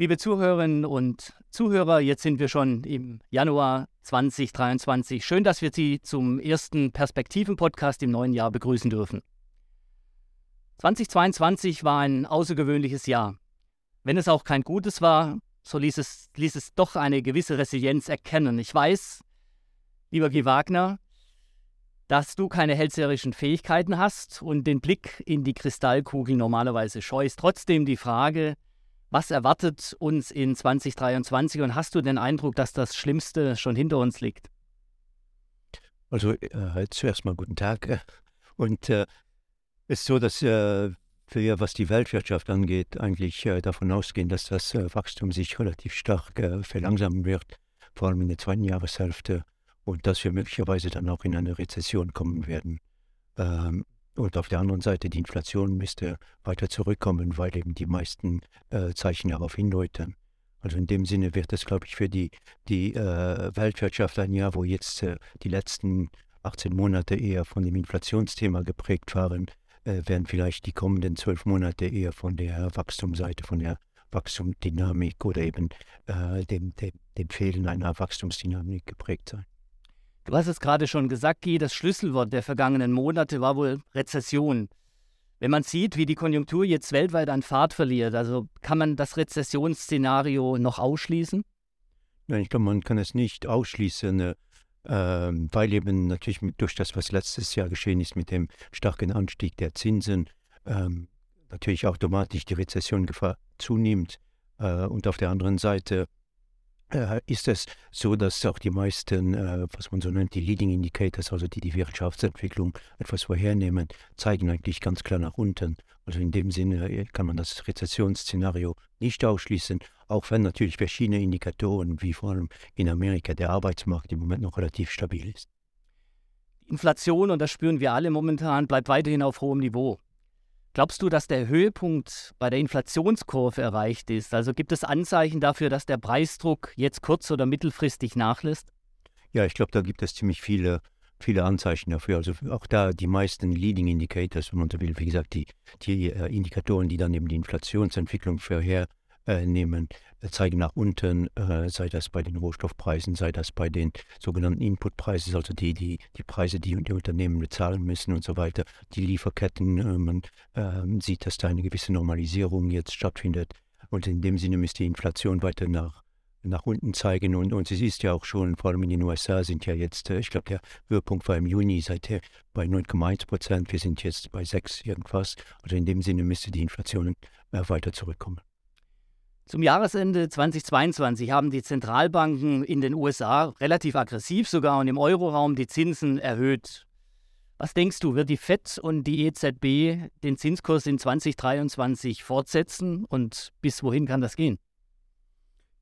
Liebe Zuhörerinnen und Zuhörer, jetzt sind wir schon im Januar 2023. Schön, dass wir Sie zum ersten Perspektiven-Podcast im neuen Jahr begrüßen dürfen. 2022 war ein außergewöhnliches Jahr. Wenn es auch kein gutes war, so ließ es, ließ es doch eine gewisse Resilienz erkennen. Ich weiß, lieber Guy Wagner, dass du keine hellseherischen Fähigkeiten hast und den Blick in die Kristallkugel normalerweise scheust. Trotzdem die Frage, was erwartet uns in 2023 und hast du den Eindruck, dass das Schlimmste schon hinter uns liegt? Also äh, zuerst mal guten Tag. Und äh, es ist so, dass äh, wir, was die Weltwirtschaft angeht, eigentlich äh, davon ausgehen, dass das äh, Wachstum sich relativ stark äh, verlangsamen wird, vor allem in der zweiten Jahreshälfte, und dass wir möglicherweise dann auch in eine Rezession kommen werden. Ähm, und auf der anderen Seite, die Inflation müsste weiter zurückkommen, weil eben die meisten äh, Zeichen darauf hindeuten. Also in dem Sinne wird es, glaube ich, für die, die äh, Weltwirtschaft ein Jahr, wo jetzt äh, die letzten 18 Monate eher von dem Inflationsthema geprägt waren, äh, werden vielleicht die kommenden zwölf Monate eher von der Wachstumsseite, von der Wachstumsdynamik oder eben äh, dem, dem, dem Fehlen einer Wachstumsdynamik geprägt sein. Du hast es gerade schon gesagt, Guy, das Schlüsselwort der vergangenen Monate war wohl Rezession. Wenn man sieht, wie die Konjunktur jetzt weltweit an Fahrt verliert, also kann man das Rezessionsszenario noch ausschließen? Nein, ich glaube, man kann es nicht ausschließen, äh, weil eben natürlich durch das, was letztes Jahr geschehen ist mit dem starken Anstieg der Zinsen, ähm, natürlich automatisch die Rezessiongefahr zunimmt. Äh, und auf der anderen Seite ist es so, dass auch die meisten, äh, was man so nennt, die Leading Indicators, also die die Wirtschaftsentwicklung etwas vorhernehmen, zeigen eigentlich ganz klar nach unten. Also in dem Sinne äh, kann man das Rezessionsszenario nicht ausschließen, auch wenn natürlich verschiedene Indikatoren, wie vor allem in Amerika der Arbeitsmarkt im Moment noch relativ stabil ist. Inflation, und das spüren wir alle momentan, bleibt weiterhin auf hohem Niveau. Glaubst du, dass der Höhepunkt bei der Inflationskurve erreicht ist? Also gibt es Anzeichen dafür, dass der Preisdruck jetzt kurz- oder mittelfristig nachlässt? Ja, ich glaube, da gibt es ziemlich viele, viele Anzeichen dafür. Also auch da die meisten Leading Indicators, wenn man so will, wie gesagt, die, die äh, Indikatoren, die dann eben die Inflationsentwicklung vorher äh, nehmen, äh, zeigen nach unten, äh, sei das bei den Rohstoffpreisen, sei das bei den sogenannten Inputpreisen, also die, die, die Preise, die die Unternehmen bezahlen müssen und so weiter, die Lieferketten, äh, man ähm, sieht, dass da eine gewisse Normalisierung jetzt stattfindet. Und in dem Sinne müsste die Inflation weiter nach, nach unten zeigen. Und, und es ist ja auch schon, vor allem in den USA sind ja jetzt, ich glaube, der Höhepunkt war im Juni seither bei 9,1 Prozent. Wir sind jetzt bei 6 irgendwas. Also in dem Sinne müsste die Inflation äh, weiter zurückkommen. Zum Jahresende 2022 haben die Zentralbanken in den USA relativ aggressiv sogar und im Euroraum die Zinsen erhöht. Was denkst du, wird die FED und die EZB den Zinskurs in 2023 fortsetzen und bis wohin kann das gehen?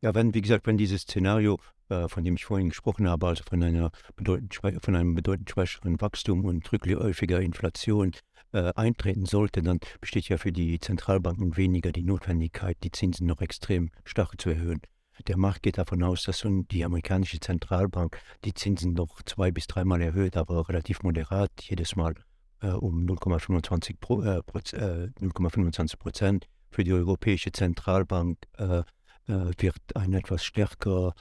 Ja, wenn, wie gesagt, wenn dieses Szenario, äh, von dem ich vorhin gesprochen habe, also von, einer bedeutend, von einem bedeutend schwächeren Wachstum und rückläufiger Inflation äh, eintreten sollte, dann besteht ja für die Zentralbanken weniger die Notwendigkeit, die Zinsen noch extrem stark zu erhöhen. Der Markt geht davon aus, dass die amerikanische Zentralbank die Zinsen noch zwei bis dreimal erhöht, aber relativ moderat, jedes Mal äh, um 0,25 äh, äh Prozent. Für die Europäische Zentralbank äh, äh, wird eine etwas stärkere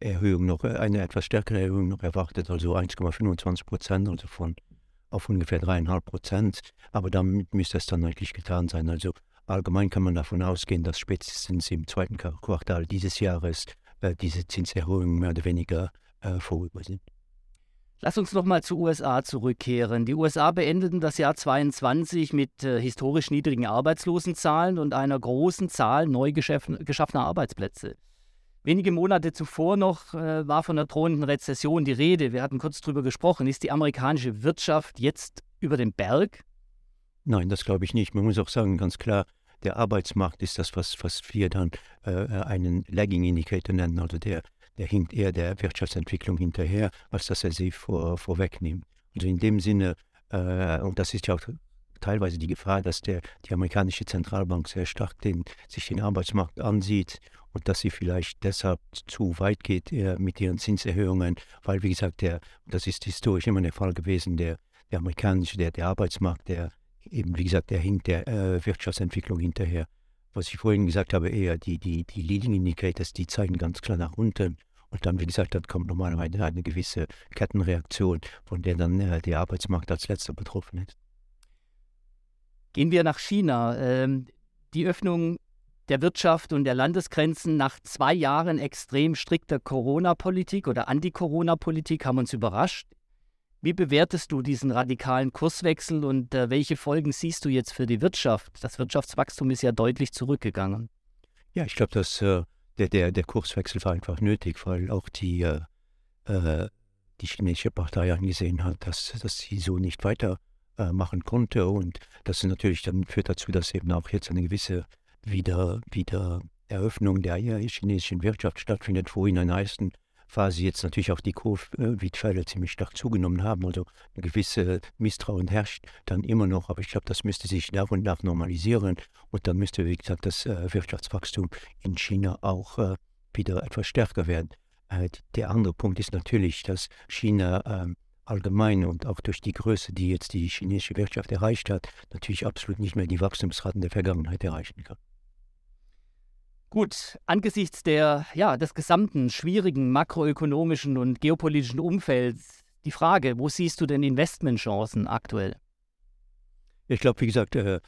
Erhöhung noch, eine etwas stärkere Erhöhung noch erwartet, also 1,25 Prozent, also von auf ungefähr dreieinhalb Prozent. Aber damit müsste es dann eigentlich getan sein. Also allgemein kann man davon ausgehen, dass spätestens im zweiten Quartal dieses Jahres äh, diese Zinserhöhungen mehr oder weniger äh, vorüber sind. Lass uns nochmal zu USA zurückkehren. Die USA beendeten das Jahr 2022 mit äh, historisch niedrigen Arbeitslosenzahlen und einer großen Zahl neu geschaffener Arbeitsplätze. Wenige Monate zuvor noch äh, war von der drohenden Rezession die Rede. Wir hatten kurz darüber gesprochen. Ist die amerikanische Wirtschaft jetzt über den Berg? Nein, das glaube ich nicht. Man muss auch sagen, ganz klar, der Arbeitsmarkt ist das, was, was wir dann äh, einen Lagging Indicator nennen. Also der, der hinkt eher der Wirtschaftsentwicklung hinterher, als dass er sie vor, vorwegnimmt. Also in dem Sinne, äh, und das ist ja auch teilweise die Gefahr, dass der, die amerikanische Zentralbank sehr stark den, sich den Arbeitsmarkt ansieht und dass sie vielleicht deshalb zu weit geht äh, mit ihren Zinserhöhungen, weil, wie gesagt, der, das ist historisch immer der Fall gewesen, der, der amerikanische, der, der Arbeitsmarkt, der eben, wie gesagt, der hinkt der äh, Wirtschaftsentwicklung hinterher. was ich vorhin gesagt habe, eher die, die, die Leading Indicators, die zeigen ganz klar nach unten. Und dann, wie gesagt, dann kommt normalerweise eine gewisse Kettenreaktion, von der dann äh, der Arbeitsmarkt als letzter betroffen ist. Gehen wir nach China. Ähm, die Öffnung der Wirtschaft und der Landesgrenzen nach zwei Jahren extrem strikter Corona-Politik oder Anti-Corona-Politik haben uns überrascht. Wie bewertest du diesen radikalen Kurswechsel und äh, welche Folgen siehst du jetzt für die Wirtschaft? Das Wirtschaftswachstum ist ja deutlich zurückgegangen. Ja, ich glaube, dass äh, der, der, der Kurswechsel war einfach nötig, weil auch die, äh, äh die chinesische Partei angesehen hat, dass, dass sie so nicht weitermachen äh, konnte. Und das natürlich dann führt dazu, dass eben auch jetzt eine gewisse wieder, wieder Eröffnung der chinesischen Wirtschaft stattfindet, wo in einer ersten Phase jetzt natürlich auch die Covid-Fälle ziemlich stark zugenommen haben. Also ein gewisses Misstrauen herrscht dann immer noch, aber ich glaube, das müsste sich nach und nach normalisieren und dann müsste, wie gesagt, das äh, Wirtschaftswachstum in China auch äh, wieder etwas stärker werden. Äh, der andere Punkt ist natürlich, dass China ähm, allgemein und auch durch die Größe, die jetzt die chinesische Wirtschaft erreicht hat, natürlich absolut nicht mehr die Wachstumsraten der Vergangenheit erreichen kann. Gut, angesichts der, ja, des gesamten schwierigen makroökonomischen und geopolitischen Umfelds, die Frage, wo siehst du denn Investmentchancen aktuell? Ich glaube, wie gesagt, äh,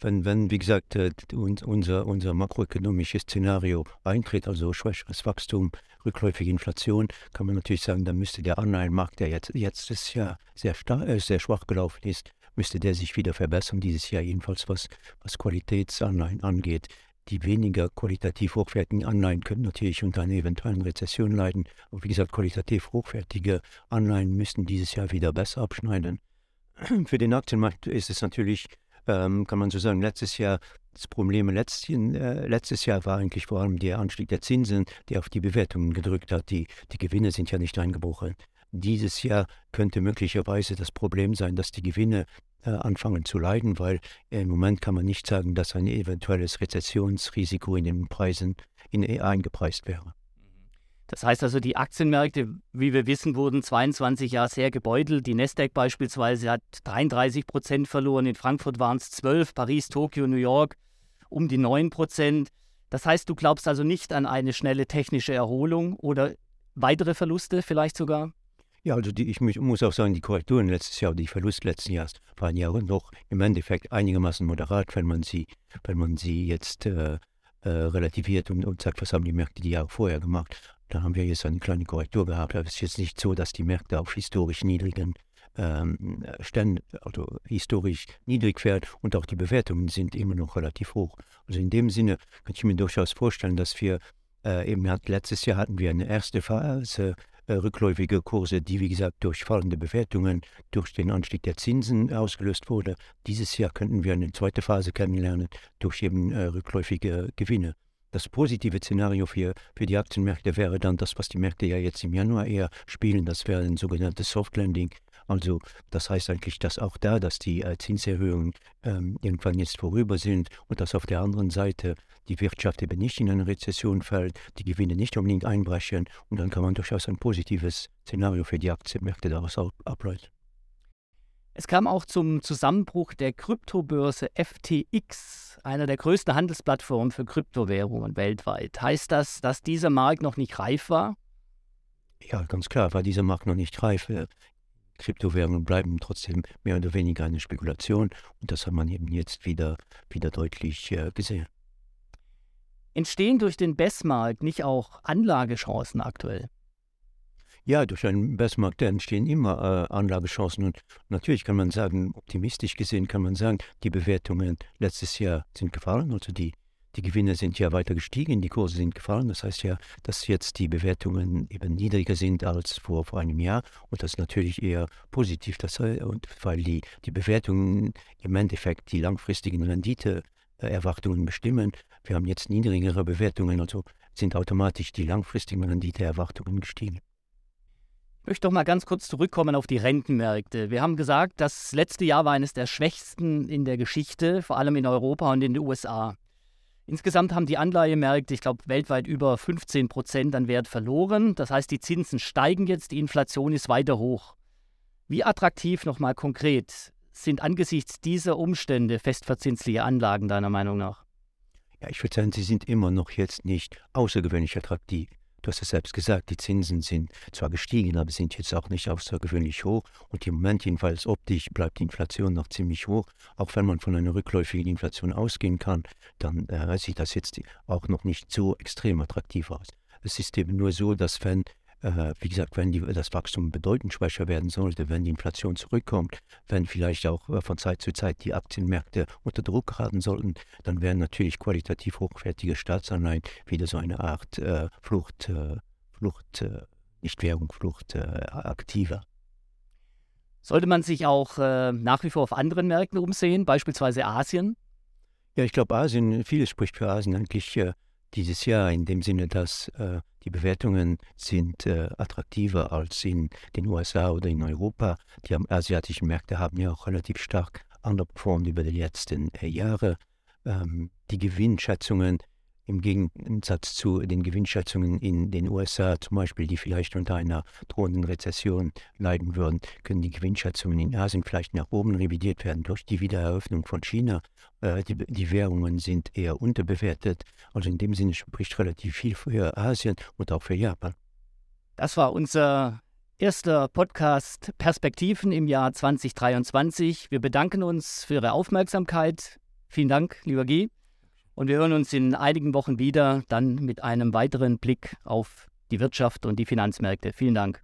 wenn, wenn, wie gesagt, äh, unser, unser makroökonomisches Szenario eintritt, also schwächeres Wachstum, rückläufige Inflation, kann man natürlich sagen, dann müsste der Anleihenmarkt, der jetzt, jetzt ist ja sehr, äh, sehr schwach gelaufen ist, müsste der sich wieder verbessern, dieses Jahr jedenfalls, was, was Qualitätsanleihen angeht. Die weniger qualitativ hochwertigen Anleihen können natürlich unter einer eventuellen Rezession leiden. Aber wie gesagt, qualitativ hochwertige Anleihen müssen dieses Jahr wieder besser abschneiden. Für den Aktienmarkt ist es natürlich, ähm, kann man so sagen, letztes Jahr das Problem letzten, äh, letztes Jahr war eigentlich vor allem der Anstieg der Zinsen, der auf die Bewertungen gedrückt hat. Die, die Gewinne sind ja nicht eingebrochen. Dieses Jahr könnte möglicherweise das Problem sein, dass die Gewinne äh, anfangen zu leiden, weil im Moment kann man nicht sagen, dass ein eventuelles Rezessionsrisiko in den Preisen in, e eingepreist wäre. Das heißt also, die Aktienmärkte, wie wir wissen, wurden 22 Jahre sehr gebeutelt. Die Nasdaq beispielsweise hat 33 Prozent verloren, in Frankfurt waren es 12, Paris, Tokio, New York um die 9 Prozent. Das heißt, du glaubst also nicht an eine schnelle technische Erholung oder weitere Verluste vielleicht sogar? Ja, also die, ich muss auch sagen, die Korrekturen letztes Jahr, die Verluste letzten Jahres waren ja noch im Endeffekt einigermaßen moderat, wenn man sie, wenn man sie jetzt äh, äh, relativiert und, und sagt, was haben die Märkte die Jahre vorher gemacht. Da haben wir jetzt eine kleine Korrektur gehabt. Aber es ist jetzt nicht so, dass die Märkte auf historisch niedrigen ähm, Ständen, also historisch niedrig werden und auch die Bewertungen sind immer noch relativ hoch. Also in dem Sinne kann ich mir durchaus vorstellen, dass wir äh, eben letztes Jahr hatten wir eine erste Phase äh, rückläufige Kurse, die wie gesagt durch fallende Bewertungen, durch den Anstieg der Zinsen ausgelöst wurde. Dieses Jahr könnten wir eine zweite Phase kennenlernen durch eben äh, rückläufige Gewinne. Das positive Szenario für, für die Aktienmärkte wäre dann das, was die Märkte ja jetzt im Januar eher spielen. Das wäre ein sogenanntes Soft Landing. Also das heißt eigentlich, dass auch da, dass die äh, Zinserhöhungen ähm, irgendwann jetzt vorüber sind und dass auf der anderen Seite die Wirtschaft eben nicht in eine Rezession fällt, die Gewinne nicht unbedingt einbrechen und dann kann man durchaus ein positives Szenario für die Aktienmärkte daraus ableiten. Es kam auch zum Zusammenbruch der Kryptobörse FTX, einer der größten Handelsplattformen für Kryptowährungen weltweit. Heißt das, dass dieser Markt noch nicht reif war? Ja, ganz klar, war dieser Markt noch nicht reif. Kryptowährungen bleiben trotzdem mehr oder weniger eine Spekulation und das hat man eben jetzt wieder, wieder deutlich äh, gesehen. Entstehen durch den BES-Markt nicht auch Anlagechancen aktuell? Ja, durch einen BES-Markt entstehen immer äh, Anlagechancen und natürlich kann man sagen, optimistisch gesehen kann man sagen, die Bewertungen letztes Jahr sind gefallen, also die die Gewinne sind ja weiter gestiegen, die Kurse sind gefallen. Das heißt ja, dass jetzt die Bewertungen eben niedriger sind als vor, vor einem Jahr. Und das ist natürlich eher positiv, dass, und weil die, die Bewertungen im Endeffekt die langfristigen Renditeerwartungen bestimmen. Wir haben jetzt niedrigere Bewertungen, also sind automatisch die langfristigen Renditeerwartungen gestiegen. Ich möchte doch mal ganz kurz zurückkommen auf die Rentenmärkte. Wir haben gesagt, das letzte Jahr war eines der schwächsten in der Geschichte, vor allem in Europa und in den USA. Insgesamt haben die Anleihemärkte, ich glaube, weltweit über 15 Prozent an Wert verloren. Das heißt, die Zinsen steigen jetzt, die Inflation ist weiter hoch. Wie attraktiv nochmal konkret sind angesichts dieser Umstände festverzinsliche Anlagen deiner Meinung nach? Ja, ich würde sagen, sie sind immer noch jetzt nicht außergewöhnlich attraktiv. Du hast es selbst gesagt, die Zinsen sind zwar gestiegen, aber sind jetzt auch nicht außergewöhnlich hoch. Und im Moment jedenfalls optisch bleibt die Inflation noch ziemlich hoch. Auch wenn man von einer rückläufigen Inflation ausgehen kann, dann äh, sieht das jetzt auch noch nicht so extrem attraktiv aus. Es ist eben nur so, dass wenn wie gesagt, wenn die, das Wachstum bedeutend schwächer werden sollte, wenn die Inflation zurückkommt, wenn vielleicht auch äh, von Zeit zu Zeit die Aktienmärkte unter Druck geraten sollten, dann wären natürlich qualitativ hochwertige Staatsanleihen wieder so eine Art äh, Flucht, äh, Flucht, äh, nicht Währung, Flucht äh, aktiver. Sollte man sich auch nach wie vor auf anderen Märkten umsehen, beispielsweise Asien? Ja, ich glaube, Asien, vieles spricht für Asien eigentlich dieses Jahr in dem Sinne, dass äh, die Bewertungen sind äh, attraktiver als in den USA oder in Europa. Die asiatischen Märkte haben ja auch relativ stark underperformed über die letzten äh, Jahre. Ähm, die Gewinnschätzungen im Gegensatz zu den Gewinnschätzungen in den USA zum Beispiel, die vielleicht unter einer drohenden Rezession leiden würden, können die Gewinnschätzungen in Asien vielleicht nach oben revidiert werden durch die Wiedereröffnung von China. Äh, die, die, Währungen sind eher unterbewertet. Also in dem Sinne spricht relativ viel für Asien und auch für Japan. Das war unser erster Podcast Perspektiven im Jahr 2023. Wir bedanken uns für Ihre Aufmerksamkeit. Vielen Dank, lieber Guy. Und wir hören uns in einigen Wochen wieder, dann mit einem weiteren Blick auf die Wirtschaft und die Finanzmärkte. Vielen Dank.